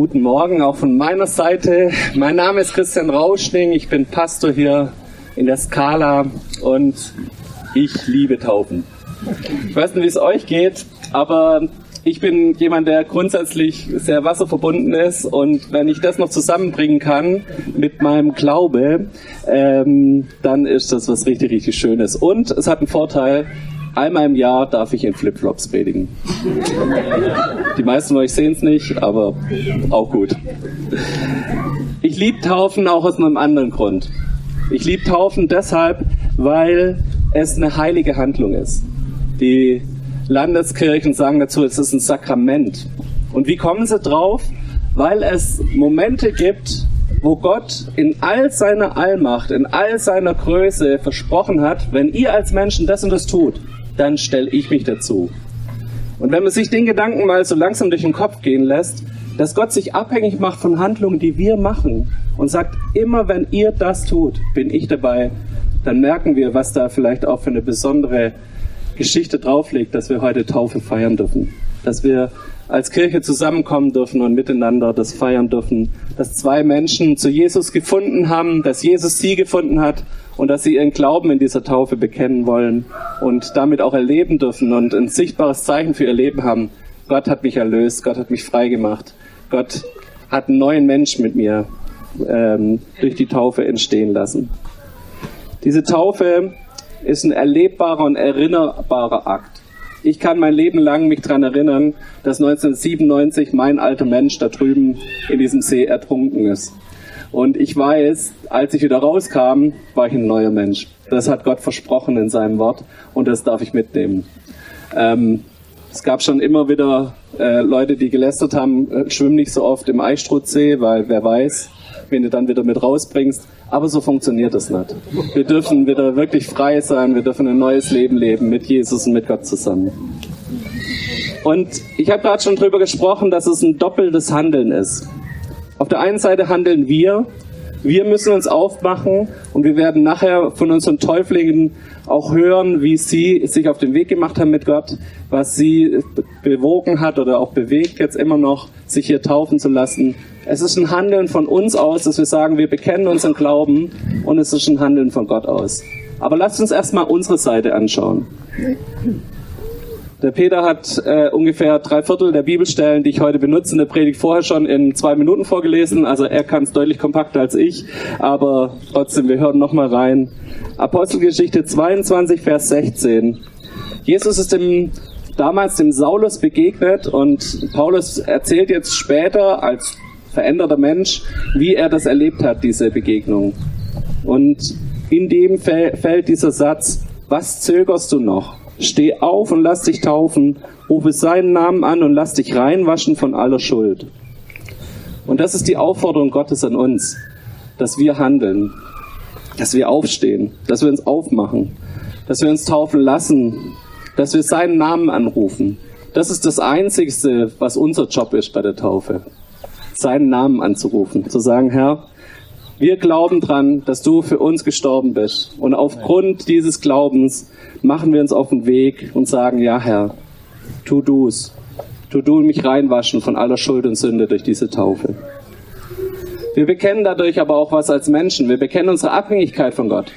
Guten Morgen auch von meiner Seite. Mein Name ist Christian Rauschning. Ich bin Pastor hier in der Skala und ich liebe Taufen. Ich weiß nicht, wie es euch geht, aber ich bin jemand, der grundsätzlich sehr wasserverbunden ist und wenn ich das noch zusammenbringen kann mit meinem Glaube, ähm, dann ist das was richtig, richtig Schönes. Und es hat einen Vorteil, einmal im Jahr darf ich in Flipflops predigen. Die meisten von euch sehen es nicht, aber auch gut. Ich liebe Taufen auch aus einem anderen Grund. Ich liebe Taufen deshalb, weil es eine heilige Handlung ist. Die Landeskirchen sagen dazu, es ist ein Sakrament. Und wie kommen sie drauf? Weil es Momente gibt, wo Gott in all seiner Allmacht, in all seiner Größe versprochen hat, wenn ihr als Menschen das und das tut, dann stelle ich mich dazu. Und wenn man sich den Gedanken mal so langsam durch den Kopf gehen lässt, dass Gott sich abhängig macht von Handlungen, die wir machen und sagt, immer wenn ihr das tut, bin ich dabei, dann merken wir, was da vielleicht auch für eine besondere Geschichte drauflegt, dass wir heute Taufe feiern dürfen. Dass wir als Kirche zusammenkommen dürfen und miteinander das feiern dürfen. Dass zwei Menschen zu Jesus gefunden haben, dass Jesus sie gefunden hat und dass sie ihren Glauben in dieser Taufe bekennen wollen und damit auch erleben dürfen und ein sichtbares Zeichen für ihr Leben haben. Gott hat mich erlöst, Gott hat mich frei gemacht, Gott hat einen neuen Menschen mit mir ähm, durch die Taufe entstehen lassen. Diese Taufe ist ein erlebbarer und erinnerbarer Akt. Ich kann mein Leben lang mich daran erinnern, dass 1997 mein alter Mensch da drüben in diesem See ertrunken ist. Und ich weiß, als ich wieder rauskam, war ich ein neuer Mensch. Das hat Gott versprochen in seinem Wort und das darf ich mitnehmen. Ähm, es gab schon immer wieder äh, Leute, die gelästert haben, äh, schwimm nicht so oft im Eichstrutzsee, weil wer weiß, wen du dann wieder mit rausbringst. Aber so funktioniert es nicht. Wir dürfen wieder wirklich frei sein, wir dürfen ein neues Leben leben mit Jesus und mit Gott zusammen. Und ich habe gerade schon drüber gesprochen, dass es ein doppeltes Handeln ist. Auf der einen Seite handeln wir, wir müssen uns aufmachen und wir werden nachher von unseren Täuflingen auch hören, wie sie sich auf den Weg gemacht haben mit Gott, was sie bewogen hat oder auch bewegt jetzt immer noch, sich hier taufen zu lassen. Es ist ein Handeln von uns aus, dass wir sagen, wir bekennen unseren Glauben und es ist ein Handeln von Gott aus. Aber lasst uns erstmal unsere Seite anschauen. Der Peter hat äh, ungefähr drei Viertel der Bibelstellen, die ich heute benutze, in der Predigt vorher schon in zwei Minuten vorgelesen. Also er kann es deutlich kompakter als ich. Aber trotzdem, wir hören nochmal rein. Apostelgeschichte 22, Vers 16. Jesus ist dem, damals dem Saulus begegnet und Paulus erzählt jetzt später als veränderter Mensch, wie er das erlebt hat, diese Begegnung. Und in dem fällt dieser Satz, was zögerst du noch? Steh auf und lass dich taufen, rufe seinen Namen an und lass dich reinwaschen von aller Schuld. Und das ist die Aufforderung Gottes an uns, dass wir handeln, dass wir aufstehen, dass wir uns aufmachen, dass wir uns taufen lassen, dass wir seinen Namen anrufen. Das ist das Einzigste, was unser Job ist bei der Taufe. Seinen Namen anzurufen, zu sagen, Herr, wir glauben dran, dass du für uns gestorben bist. Und aufgrund dieses Glaubens machen wir uns auf den Weg und sagen, ja Herr, tu du's. Tu du mich reinwaschen von aller Schuld und Sünde durch diese Taufe. Wir bekennen dadurch aber auch was als Menschen. Wir bekennen unsere Abhängigkeit von Gott.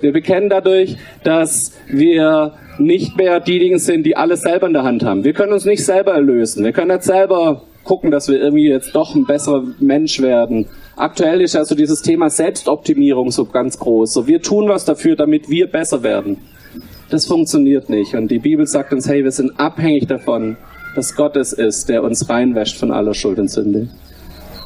Wir bekennen dadurch, dass wir nicht mehr diejenigen sind, die alles selber in der Hand haben. Wir können uns nicht selber erlösen. Wir können nicht selber gucken, dass wir irgendwie jetzt doch ein besserer Mensch werden. Aktuell ist also dieses Thema Selbstoptimierung so ganz groß. So, wir tun was dafür, damit wir besser werden. Das funktioniert nicht. Und die Bibel sagt uns, hey, wir sind abhängig davon, dass Gott es ist, der uns reinwäscht von aller Schuld und Sünde.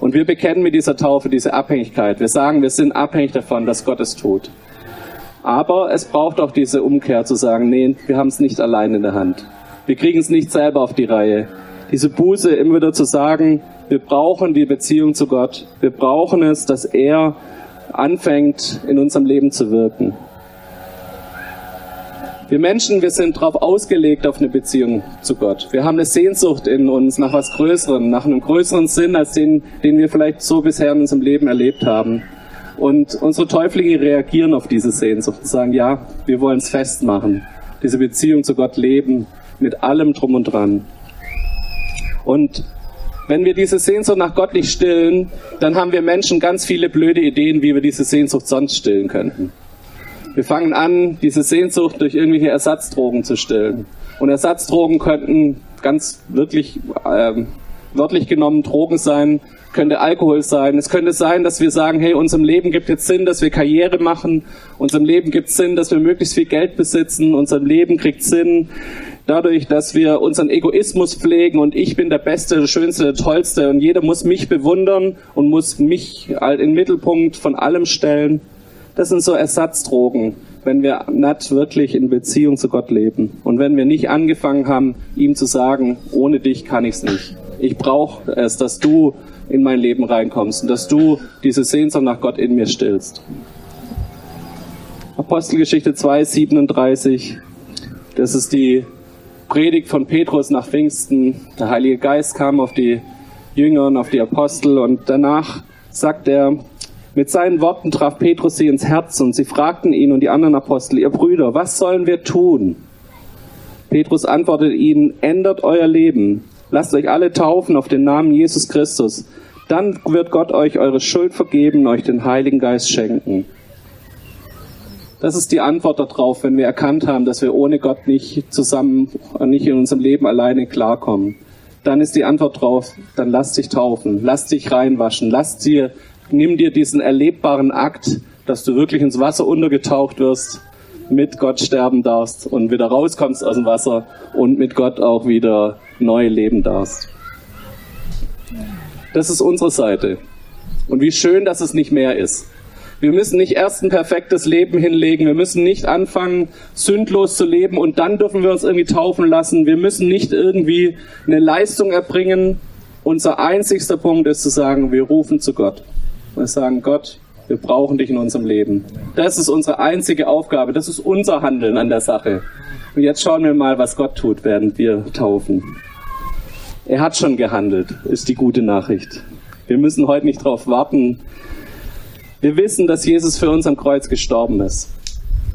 Und wir bekennen mit dieser Taufe diese Abhängigkeit. Wir sagen, wir sind abhängig davon, dass Gott es tut. Aber es braucht auch diese Umkehr zu sagen, nee, wir haben es nicht allein in der Hand. Wir kriegen es nicht selber auf die Reihe diese Buße immer wieder zu sagen, wir brauchen die Beziehung zu Gott. Wir brauchen es, dass er anfängt, in unserem Leben zu wirken. Wir Menschen, wir sind darauf ausgelegt auf eine Beziehung zu Gott. Wir haben eine Sehnsucht in uns nach was Größerem, nach einem größeren Sinn, als den, den wir vielleicht so bisher in unserem Leben erlebt haben. Und unsere Täuflinge reagieren auf diese Sehnsucht und sagen, ja, wir wollen es festmachen, diese Beziehung zu Gott leben, mit allem drum und dran. Und wenn wir diese Sehnsucht nach Gott nicht stillen, dann haben wir Menschen ganz viele blöde Ideen, wie wir diese Sehnsucht sonst stillen könnten. Wir fangen an, diese Sehnsucht durch irgendwelche Ersatzdrogen zu stillen. Und Ersatzdrogen könnten ganz wirklich ähm, wörtlich genommen Drogen sein, könnte Alkohol sein. Es könnte sein, dass wir sagen, hey, unserem Leben gibt jetzt Sinn, dass wir Karriere machen. Unserem Leben gibt Sinn, dass wir möglichst viel Geld besitzen. Unserem Leben kriegt Sinn, dadurch, dass wir unseren Egoismus pflegen und ich bin der Beste, der Schönste, der Tollste und jeder muss mich bewundern und muss mich halt in den Mittelpunkt von allem stellen. Das sind so Ersatzdrogen, wenn wir nicht wirklich in Beziehung zu Gott leben und wenn wir nicht angefangen haben, ihm zu sagen, ohne dich kann ich's nicht. Ich brauche es, dass du in mein Leben reinkommst und dass du diese Sehnsucht nach Gott in mir stillst. Apostelgeschichte 2, 37. Das ist die Predigt von Petrus nach Pfingsten. Der Heilige Geist kam auf die Jünger und auf die Apostel und danach sagt er, mit seinen Worten traf Petrus sie ins Herz und sie fragten ihn und die anderen Apostel, ihr Brüder, was sollen wir tun? Petrus antwortet ihnen, ändert euer Leben, lasst euch alle taufen auf den Namen Jesus Christus, dann wird Gott euch eure Schuld vergeben und euch den Heiligen Geist schenken. Das ist die Antwort darauf, wenn wir erkannt haben, dass wir ohne Gott nicht zusammen und nicht in unserem Leben alleine klarkommen. Dann ist die Antwort drauf, dann lass dich taufen, lass dich reinwaschen, lass dir, nimm dir diesen erlebbaren Akt, dass du wirklich ins Wasser untergetaucht wirst, mit Gott sterben darfst und wieder rauskommst aus dem Wasser und mit Gott auch wieder neu leben darfst. Das ist unsere Seite. Und wie schön, dass es nicht mehr ist. Wir müssen nicht erst ein perfektes Leben hinlegen. Wir müssen nicht anfangen, sündlos zu leben und dann dürfen wir uns irgendwie taufen lassen. Wir müssen nicht irgendwie eine Leistung erbringen. Unser einzigster Punkt ist zu sagen, wir rufen zu Gott. Wir sagen, Gott, wir brauchen dich in unserem Leben. Das ist unsere einzige Aufgabe. Das ist unser Handeln an der Sache. Und jetzt schauen wir mal, was Gott tut, während wir taufen. Er hat schon gehandelt, ist die gute Nachricht. Wir müssen heute nicht darauf warten, wir wissen, dass Jesus für uns am Kreuz gestorben ist.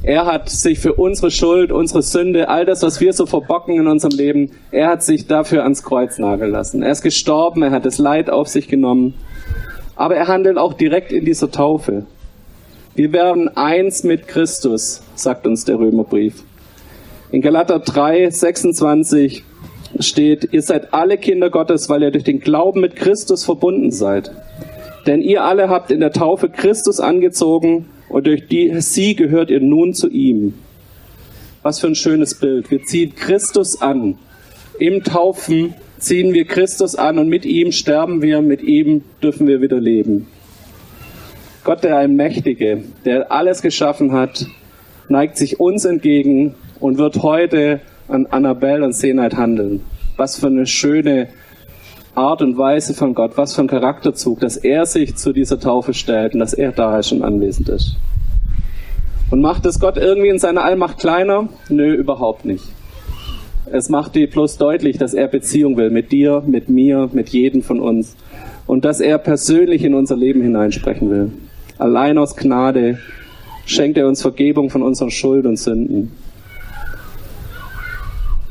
Er hat sich für unsere Schuld, unsere Sünde, all das, was wir so verbocken in unserem Leben, er hat sich dafür ans Kreuz nageln lassen. Er ist gestorben, er hat das Leid auf sich genommen. Aber er handelt auch direkt in dieser Taufe. Wir werden eins mit Christus, sagt uns der Römerbrief. In Galater 3, 26 steht, ihr seid alle Kinder Gottes, weil ihr durch den Glauben mit Christus verbunden seid. Denn ihr alle habt in der Taufe Christus angezogen und durch die, sie gehört ihr nun zu ihm. Was für ein schönes Bild. Wir ziehen Christus an. Im Taufen ziehen wir Christus an und mit ihm sterben wir, mit ihm dürfen wir wieder leben. Gott, der Allmächtige, der alles geschaffen hat, neigt sich uns entgegen und wird heute an Annabelle und Senheit handeln. Was für eine schöne Art und Weise von Gott, was für ein Charakterzug, dass er sich zu dieser Taufe stellt und dass er da und anwesend ist. Und macht es Gott irgendwie in seiner Allmacht kleiner? Nö, überhaupt nicht. Es macht dir bloß deutlich, dass er Beziehung will mit dir, mit mir, mit jedem von uns. Und dass er persönlich in unser Leben hineinsprechen will. Allein aus Gnade schenkt er uns Vergebung von unseren Schuld und Sünden.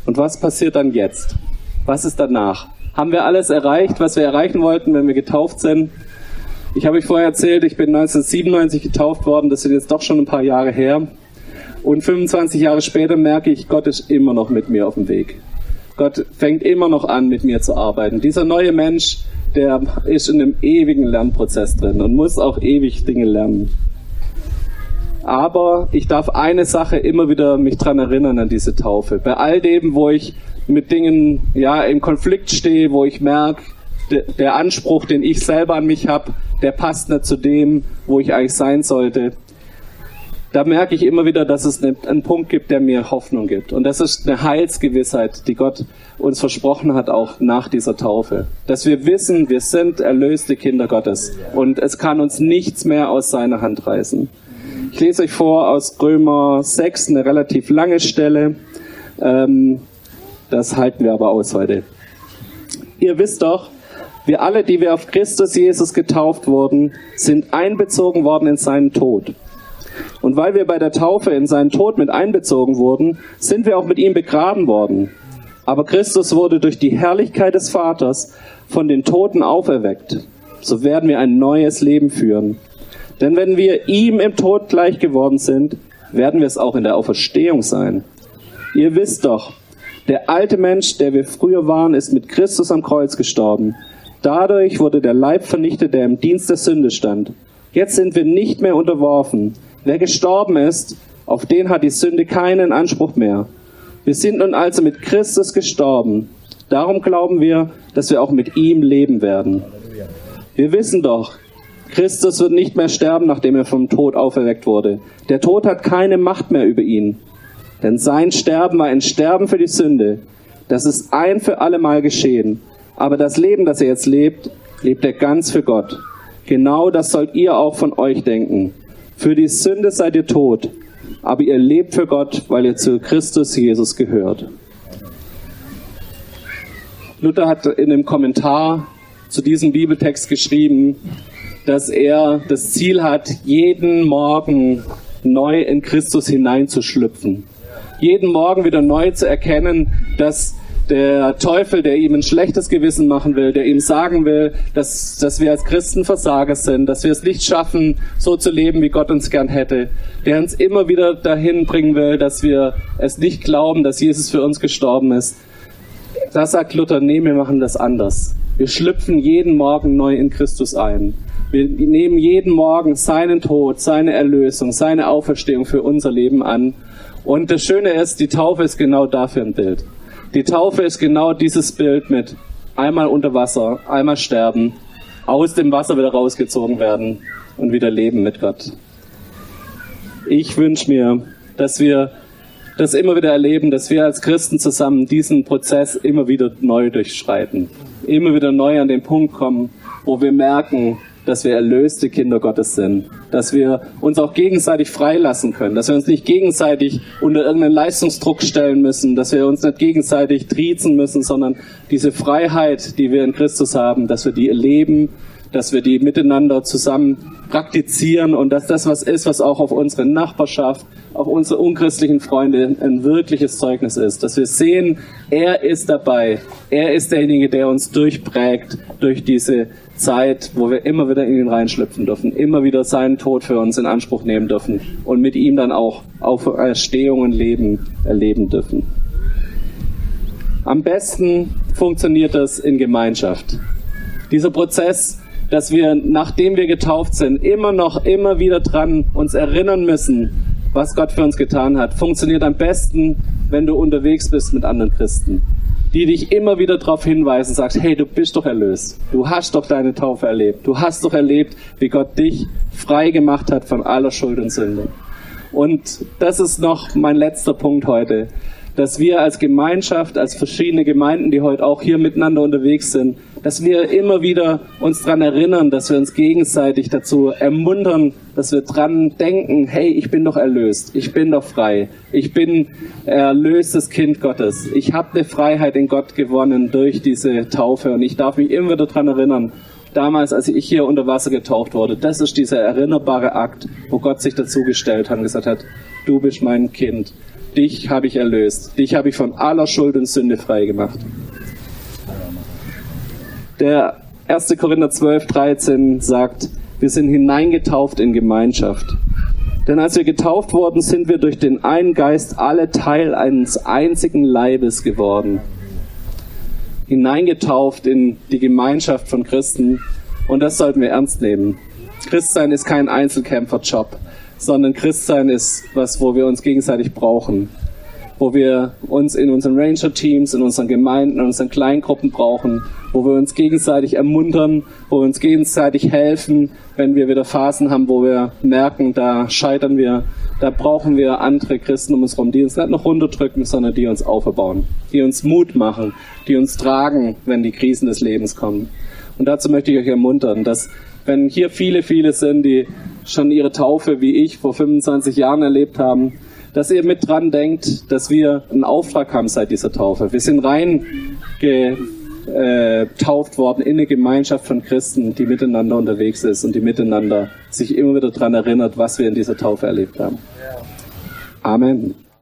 Und was passiert dann jetzt? Was ist danach? Haben wir alles erreicht, was wir erreichen wollten, wenn wir getauft sind. Ich habe euch vorher erzählt, ich bin 1997 getauft worden, das sind jetzt doch schon ein paar Jahre her. Und 25 Jahre später merke ich, Gott ist immer noch mit mir auf dem Weg. Gott fängt immer noch an, mit mir zu arbeiten. Dieser neue Mensch, der ist in einem ewigen Lernprozess drin und muss auch ewig Dinge lernen. Aber ich darf eine Sache immer wieder mich dran erinnern an diese Taufe. Bei all dem, wo ich mit Dingen ja im Konflikt stehe, wo ich merke, de, der Anspruch, den ich selber an mich habe, der passt nicht zu dem, wo ich eigentlich sein sollte. Da merke ich immer wieder, dass es einen Punkt gibt, der mir Hoffnung gibt. Und das ist eine Heilsgewissheit, die Gott uns versprochen hat, auch nach dieser Taufe. Dass wir wissen, wir sind erlöste Kinder Gottes. Und es kann uns nichts mehr aus seiner Hand reißen. Ich lese euch vor aus Römer 6, eine relativ lange Stelle. Ähm, das halten wir aber aus heute. Ihr wisst doch, wir alle, die wir auf Christus Jesus getauft wurden, sind einbezogen worden in seinen Tod. Und weil wir bei der Taufe in seinen Tod mit einbezogen wurden, sind wir auch mit ihm begraben worden. Aber Christus wurde durch die Herrlichkeit des Vaters von den Toten auferweckt. So werden wir ein neues Leben führen. Denn wenn wir ihm im Tod gleich geworden sind, werden wir es auch in der Auferstehung sein. Ihr wisst doch, der alte Mensch, der wir früher waren, ist mit Christus am Kreuz gestorben. Dadurch wurde der Leib vernichtet, der im Dienst der Sünde stand. Jetzt sind wir nicht mehr unterworfen. Wer gestorben ist, auf den hat die Sünde keinen Anspruch mehr. Wir sind nun also mit Christus gestorben. Darum glauben wir, dass wir auch mit ihm leben werden. Wir wissen doch, Christus wird nicht mehr sterben, nachdem er vom Tod auferweckt wurde. Der Tod hat keine Macht mehr über ihn. Denn sein Sterben war ein Sterben für die Sünde. Das ist ein für alle Mal geschehen. Aber das Leben, das er jetzt lebt, lebt er ganz für Gott. Genau das sollt ihr auch von euch denken. Für die Sünde seid ihr tot, aber ihr lebt für Gott, weil ihr zu Christus Jesus gehört. Luther hat in einem Kommentar zu diesem Bibeltext geschrieben, dass er das Ziel hat, jeden Morgen neu in Christus hineinzuschlüpfen. Jeden Morgen wieder neu zu erkennen, dass der Teufel, der ihm ein schlechtes Gewissen machen will, der ihm sagen will, dass, dass wir als Christen Versager sind, dass wir es nicht schaffen, so zu leben, wie Gott uns gern hätte, der uns immer wieder dahin bringen will, dass wir es nicht glauben, dass Jesus für uns gestorben ist. Da sagt Luther, nee, wir machen das anders. Wir schlüpfen jeden Morgen neu in Christus ein. Wir nehmen jeden Morgen seinen Tod, seine Erlösung, seine Auferstehung für unser Leben an. Und das Schöne ist, die Taufe ist genau dafür ein Bild. Die Taufe ist genau dieses Bild mit einmal unter Wasser, einmal sterben, aus dem Wasser wieder rausgezogen werden und wieder leben mit Gott. Ich wünsche mir, dass wir das immer wieder erleben, dass wir als Christen zusammen diesen Prozess immer wieder neu durchschreiten. Immer wieder neu an den Punkt kommen, wo wir merken, dass wir erlöste Kinder Gottes sind, dass wir uns auch gegenseitig freilassen können, dass wir uns nicht gegenseitig unter irgendeinen Leistungsdruck stellen müssen, dass wir uns nicht gegenseitig triezen müssen, sondern diese Freiheit, die wir in Christus haben, dass wir die erleben, dass wir die miteinander zusammen praktizieren und dass das was ist, was auch auf unsere Nachbarschaft, auf unsere unchristlichen Freunde ein wirkliches Zeugnis ist. Dass wir sehen, er ist dabei. Er ist derjenige, der uns durchprägt durch diese Zeit, wo wir immer wieder in ihn reinschlüpfen dürfen, immer wieder seinen Tod für uns in Anspruch nehmen dürfen und mit ihm dann auch Auferstehung und Leben erleben dürfen. Am besten funktioniert das in Gemeinschaft. Dieser Prozess dass wir, nachdem wir getauft sind, immer noch, immer wieder dran uns erinnern müssen, was Gott für uns getan hat. Funktioniert am besten, wenn du unterwegs bist mit anderen Christen, die dich immer wieder darauf hinweisen, sagst, hey, du bist doch erlöst. Du hast doch deine Taufe erlebt. Du hast doch erlebt, wie Gott dich frei gemacht hat von aller Schuld und Sünde. Und das ist noch mein letzter Punkt heute dass wir als Gemeinschaft, als verschiedene Gemeinden, die heute auch hier miteinander unterwegs sind, dass wir immer wieder uns daran erinnern, dass wir uns gegenseitig dazu ermuntern, dass wir dran denken, hey, ich bin doch erlöst, ich bin doch frei, ich bin erlöstes Kind Gottes, ich habe eine Freiheit in Gott gewonnen durch diese Taufe und ich darf mich immer wieder daran erinnern, damals, als ich hier unter Wasser getaucht wurde, das ist dieser erinnerbare Akt, wo Gott sich dazu gestellt hat und gesagt hat, du bist mein Kind dich habe ich erlöst, dich habe ich von aller Schuld und Sünde frei gemacht. Der 1. Korinther 12, 13 sagt, wir sind hineingetauft in Gemeinschaft. Denn als wir getauft wurden, sind wir durch den einen Geist alle Teil eines einzigen Leibes geworden. Hineingetauft in die Gemeinschaft von Christen. Und das sollten wir ernst nehmen. Christsein ist kein Einzelkämpferjob sondern Christsein ist was, wo wir uns gegenseitig brauchen. Wo wir uns in unseren Ranger-Teams, in unseren Gemeinden, in unseren Kleingruppen brauchen, wo wir uns gegenseitig ermuntern, wo wir uns gegenseitig helfen, wenn wir wieder Phasen haben, wo wir merken, da scheitern wir, da brauchen wir andere Christen um uns herum, die uns nicht noch runterdrücken, sondern die uns aufbauen, die uns Mut machen, die uns tragen, wenn die Krisen des Lebens kommen. Und dazu möchte ich euch ermuntern, dass wenn hier viele, viele sind, die schon ihre Taufe wie ich vor 25 Jahren erlebt haben, dass ihr mit dran denkt, dass wir einen Auftrag haben seit dieser Taufe. Wir sind rein getauft worden in eine Gemeinschaft von Christen, die miteinander unterwegs ist und die miteinander sich immer wieder daran erinnert, was wir in dieser Taufe erlebt haben. Amen.